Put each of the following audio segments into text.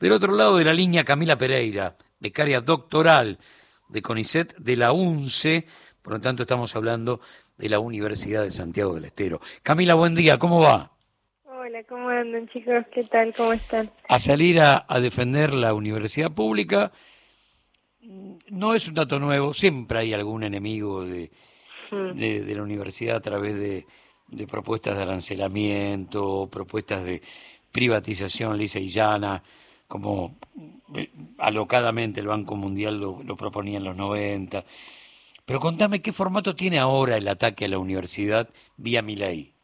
Del otro lado de la línea, Camila Pereira, becaria doctoral de CONICET de la UNCE, por lo tanto estamos hablando de la Universidad de Santiago del Estero. Camila, buen día, ¿cómo va? Hola, ¿cómo andan chicos? ¿Qué tal? ¿Cómo están? A salir a, defender la universidad pública no es un dato nuevo, siempre hay algún enemigo de, hmm. de, la universidad a través de, de propuestas de arancelamiento, propuestas de privatización lisa y llana, como eh, alocadamente el Banco Mundial lo, proponía en los 90. Pero contame qué formato tiene ahora el ataque a la universidad vía mi ley.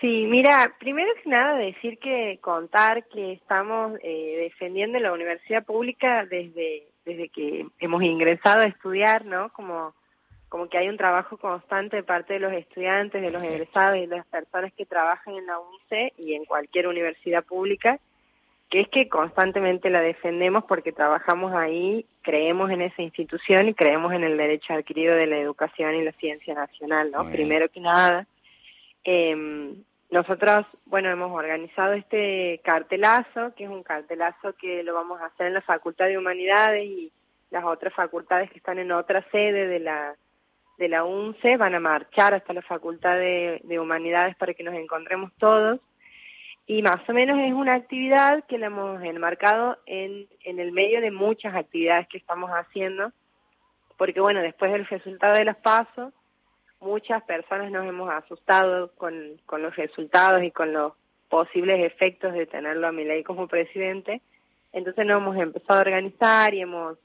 Sí, mira, primero que nada decir que contar que estamos eh, defendiendo la universidad pública desde desde que hemos ingresado a estudiar, ¿no? Como como que hay un trabajo constante de parte de los estudiantes, de los egresados y de las personas que trabajan en la UNCE y en cualquier universidad pública que es que constantemente la defendemos porque trabajamos ahí, creemos en esa institución y creemos en el derecho adquirido de la educación y la ciencia nacional, ¿no? Primero que nada. Eh, nosotros, bueno, hemos organizado este cartelazo, que es un cartelazo que lo vamos a hacer en la Facultad de Humanidades y las otras facultades que están en otra sede de la de la UNCE van a marchar hasta la Facultad de, de Humanidades para que nos encontremos todos y más o menos es una actividad que la hemos enmarcado en, en el medio de muchas actividades que estamos haciendo, porque bueno, después del resultado de los pasos, muchas personas nos hemos asustado con, con los resultados y con los posibles efectos de tenerlo a mi ley como presidente, entonces nos hemos empezado a organizar y hemos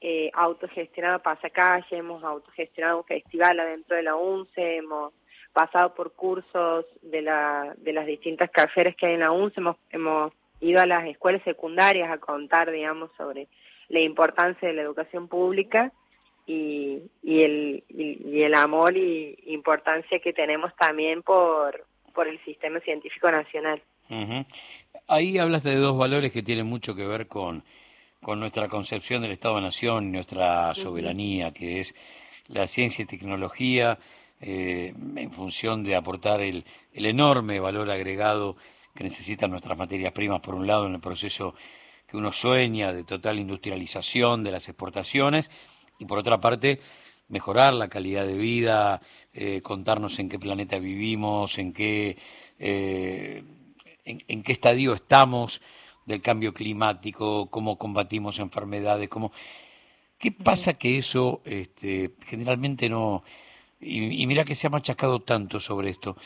eh, autogestionado pasacalle, hemos autogestionado un festival adentro de la UNCE, hemos pasado por cursos de, la, de las distintas carreras que hay en la UNS, hemos, hemos ido a las escuelas secundarias a contar, digamos, sobre la importancia de la educación pública y, y, el, y, el amor y importancia que tenemos también por, por el sistema científico nacional. Ahí hablaste de dos valores que tienen mucho que ver con, con nuestra concepción del Estado-Nación y nuestra soberanía, que es la ciencia y tecnología eh, en función de aportar el, el, enorme valor agregado que necesitan nuestras materias primas, por un lado, en el proceso que uno sueña de total industrialización de las exportaciones, y por otra parte, mejorar la calidad de vida, eh, contarnos en qué planeta vivimos, en qué, eh, en, qué estadio estamos del cambio climático, cómo combatimos enfermedades, cómo... ¿Qué pasa que eso este, generalmente no, y, mira que se ha machacado tanto sobre esto,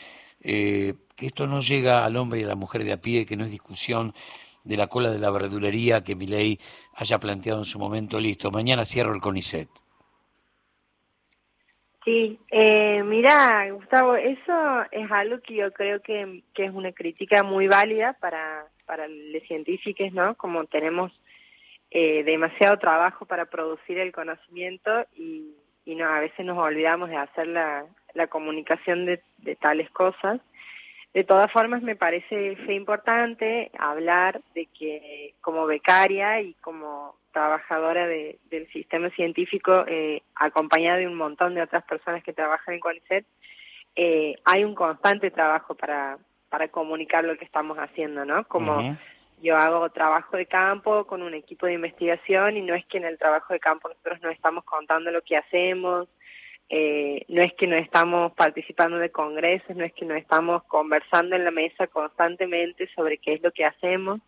eh, que esto no llega al hombre y a la mujer de a pie, que no es discusión de la cola de la verdulería que mi ley haya planteado en su momento, listo, mañana cierro el CONICET. Sí, eh, mira, Gustavo, eso es algo que yo creo que, que es una crítica muy válida para, para los científicos, ¿no? Como tenemos eh, demasiado trabajo para producir el conocimiento y y no, a veces nos olvidamos de hacer la, la comunicación de, de tales cosas. De todas formas, me parece importante hablar de que como becaria y como trabajadora de, del sistema científico, eh, acompañada de un montón de otras personas que trabajan en CONICET, eh, hay un constante trabajo para, para comunicar lo que estamos haciendo, ¿no? Como yo hago trabajo de campo con un equipo de investigación y no es que en el trabajo de campo nosotros no estamos contando lo que hacemos, eh, no es que no estamos participando de congresos, no es que no estamos conversando en la mesa constantemente sobre qué es lo que hacemos.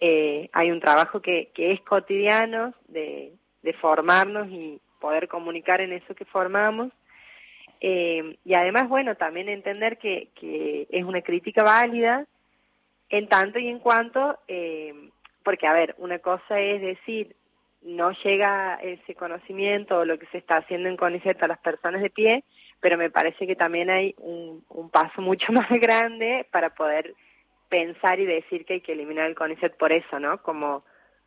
Eh, hay un trabajo que, que es cotidiano de, de formarnos y poder comunicar en eso que formamos. Eh, y además, bueno, también entender que, que es una crítica válida, en tanto y en cuanto, eh, porque a ver, una cosa es decir, no llega ese conocimiento o lo que se está haciendo en CONICET a las personas de pie, pero me parece que también hay un, un paso mucho más grande para poder pensar y decir que hay que eliminar el CONICET por eso, ¿no? Como,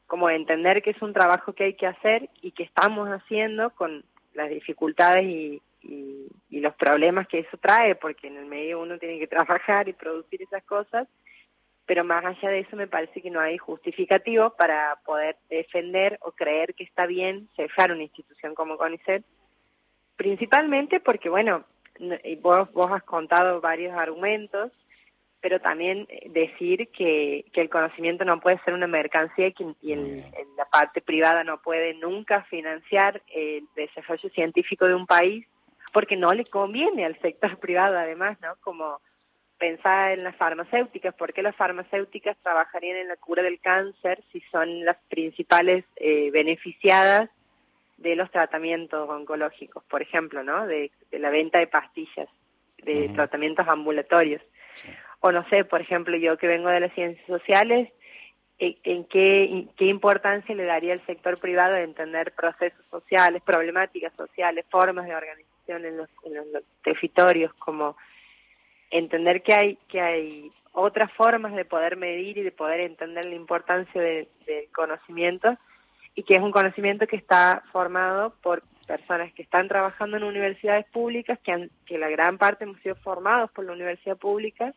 como entender que es un trabajo que hay que hacer y que estamos haciendo con las dificultades y, y, y los problemas que eso trae, porque en el medio uno tiene que trabajar y producir esas cosas, pero más allá de eso me parece que no hay justificativo para poder defender o creer que está bien cerrar una institución como CONICET, principalmente porque, bueno, vos, vos has contado varios argumentos, pero también decir que, que el conocimiento no puede ser una mercancía y, que, la parte privada no puede nunca financiar el desarrollo científico de un país porque no le conviene al sector privado además, ¿no? Como pensar en las farmacéuticas, ¿por qué las farmacéuticas trabajarían en la cura del cáncer si son las principales eh, beneficiadas de los tratamientos oncológicos, por ejemplo, ¿no? De, la venta de pastillas, de tratamientos ambulatorios. O no sé, por ejemplo, yo que vengo de las ciencias sociales, eh, ¿en qué, qué importancia le daría el sector privado de entender procesos sociales, problemáticas sociales, formas de organización en los, en los territorios, como entender que hay, que hay otras formas de poder medir y de poder entender la importancia del conocimiento y que es un conocimiento que está formado por personas que están trabajando en universidades públicas, que, han, que la gran parte hemos sido formados por la universidad pública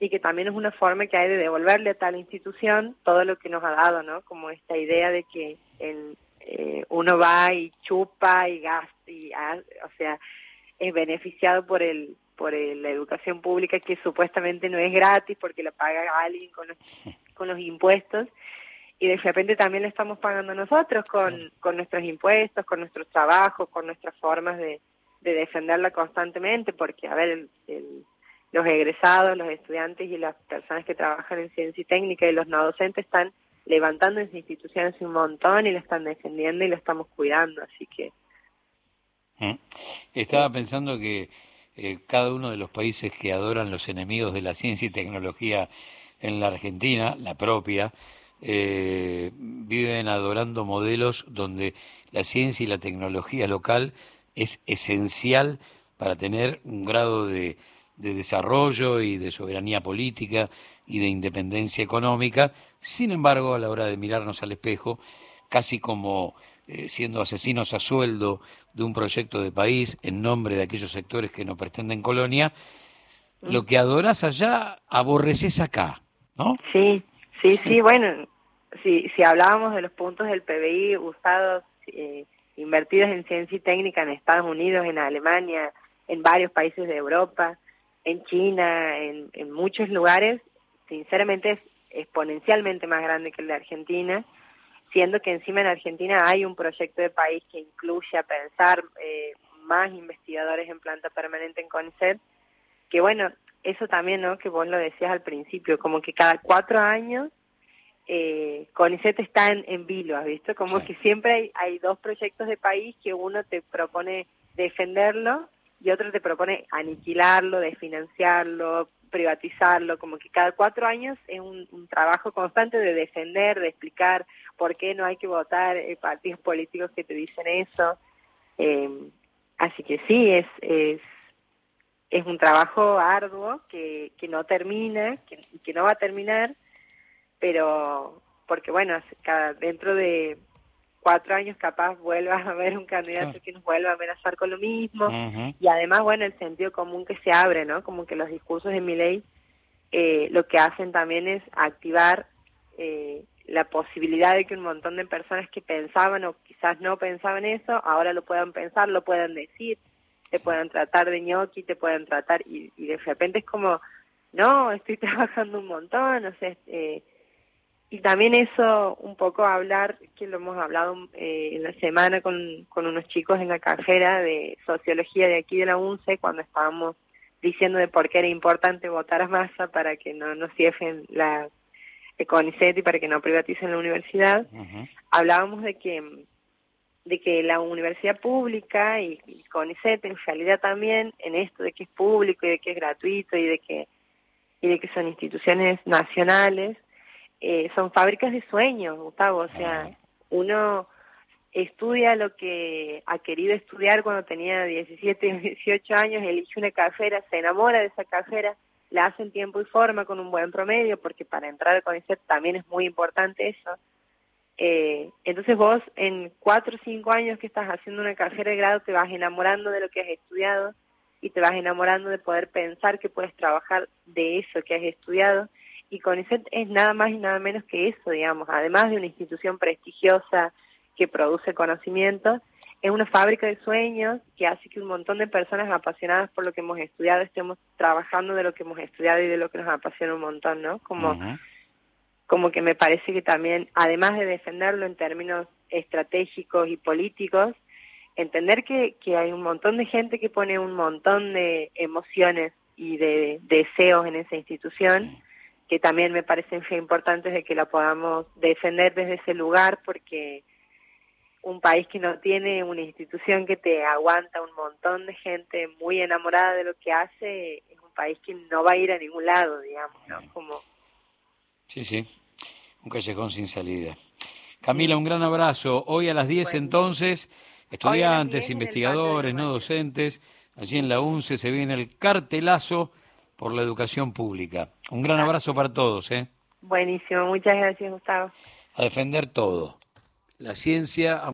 y que también es una forma que hay de devolverle a tal institución todo lo que nos ha dado, ¿no? Como esta idea de que el, eh, uno va y chupa y gasta, y, o sea, es beneficiado por el por la educación pública que supuestamente no es gratis porque la paga alguien con los, con los impuestos y de repente también le estamos pagando nosotros con, con nuestros impuestos, con nuestros trabajos, con nuestras formas de, de defenderla constantemente, porque, a ver, los egresados, los estudiantes y las personas que trabajan en ciencia y técnica y los no docentes están levantando esa instituciones un montón y la están defendiendo y la estamos cuidando, así que... Mm. Estaba pensando que eh, cada uno de los países que adoran los enemigos de la ciencia y tecnología en la Argentina, la propia, eh, viven adorando modelos donde la ciencia y la tecnología local es esencial para tener un grado de, de desarrollo y de soberanía política y de independencia económica. Sin embargo, a la hora de mirarnos al espejo, casi como eh, siendo asesinos a sueldo de un proyecto de país en nombre de aquellos sectores que no pretenden colonia, lo que adoras allá, aborreces acá, ¿no? Sí, sí, sí, bueno, si, si hablábamos de los puntos del PBI usados, eh, invertidos en ciencia y técnica en Estados Unidos, en Alemania, en varios países de Europa, en China, en, en muchos lugares, sinceramente es exponencialmente más grande que el de Argentina siendo que encima en Argentina hay un proyecto de país que incluye a pensar eh, más investigadores en planta permanente en CONICET, que bueno, eso también, ¿no? Que vos lo decías al principio, como que cada cuatro años eh, CONICET está en, en vilo, ¿has visto? Como que siempre hay, hay dos proyectos de país que uno te propone defenderlo y otro te propone aniquilarlo, desfinanciarlo, privatizarlo, como que cada cuatro años es un, un trabajo constante de defender, de explicar, por qué no hay que votar eh, partidos políticos que te dicen eso. Eh, así que sí, es, es, es un trabajo arduo que, que no termina, que, que no va a terminar, pero porque bueno, cada, dentro de cuatro años capaz vuelva a haber un candidato que nos vuelva a amenazar con lo mismo. Y además bueno el sentido común que se abre no como que los discursos de mi ley eh, lo que hacen también es activar eh, la posibilidad de que un montón de personas que pensaban o quizás no pensaban eso, ahora lo puedan pensar, lo puedan decir, te puedan tratar de ñoqui, te puedan tratar, y, de repente es como, no, estoy trabajando un montón, o sea, eh, y también eso, un poco hablar, que lo hemos hablado eh, en la semana con, con unos chicos en la carrera de sociología de aquí de la UNCE, cuando estábamos diciendo de por qué era importante votar a masa para que no nos cierren la CONICET y para que no privaticen la universidad, hablábamos de que de que la universidad pública y, CONICET en realidad también en esto de que es público y de que es gratuito y de que y de que son instituciones nacionales eh, son fábricas de sueños Gustavo. O sea uno estudia lo que ha querido estudiar cuando tenía 17 o 18 años elige una carrera se enamora de esa carrera la hacen tiempo y forma con un buen promedio, porque para entrar a CONICET también es muy importante eso. Eh, entonces vos en cuatro o cinco años que estás haciendo una carrera de grado te vas enamorando de lo que has estudiado y te vas enamorando de poder pensar que puedes trabajar de eso que has estudiado. Y CONICET es nada más y nada menos que eso, digamos, además de una institución prestigiosa que produce conocimiento, es una fábrica de sueños que hace que un montón de personas apasionadas por lo que hemos estudiado estemos trabajando de lo que hemos estudiado y de lo que nos apasiona un montón, ¿no? Como, como que me parece que también, además de defenderlo en términos estratégicos y políticos, entender que, que hay un montón de gente que pone un montón de emociones y de, deseos en esa institución, que también me parecen importantes de que la podamos defender desde ese lugar porque un país que no tiene una institución que te aguanta un montón de gente muy enamorada de lo que hace, es un país que no va a ir a ningún lado, digamos, ¿no? Como... Sí, sí, un callejón sin salida. Camila, un gran abrazo. Hoy a las 10 entonces, estudiantes, investigadores, no docentes, allí en la UNCE se viene el cartelazo por la educación pública. Un gran abrazo para todos. ¿eh? Buenísimo, muchas gracias Gustavo. A defender todo la ciencia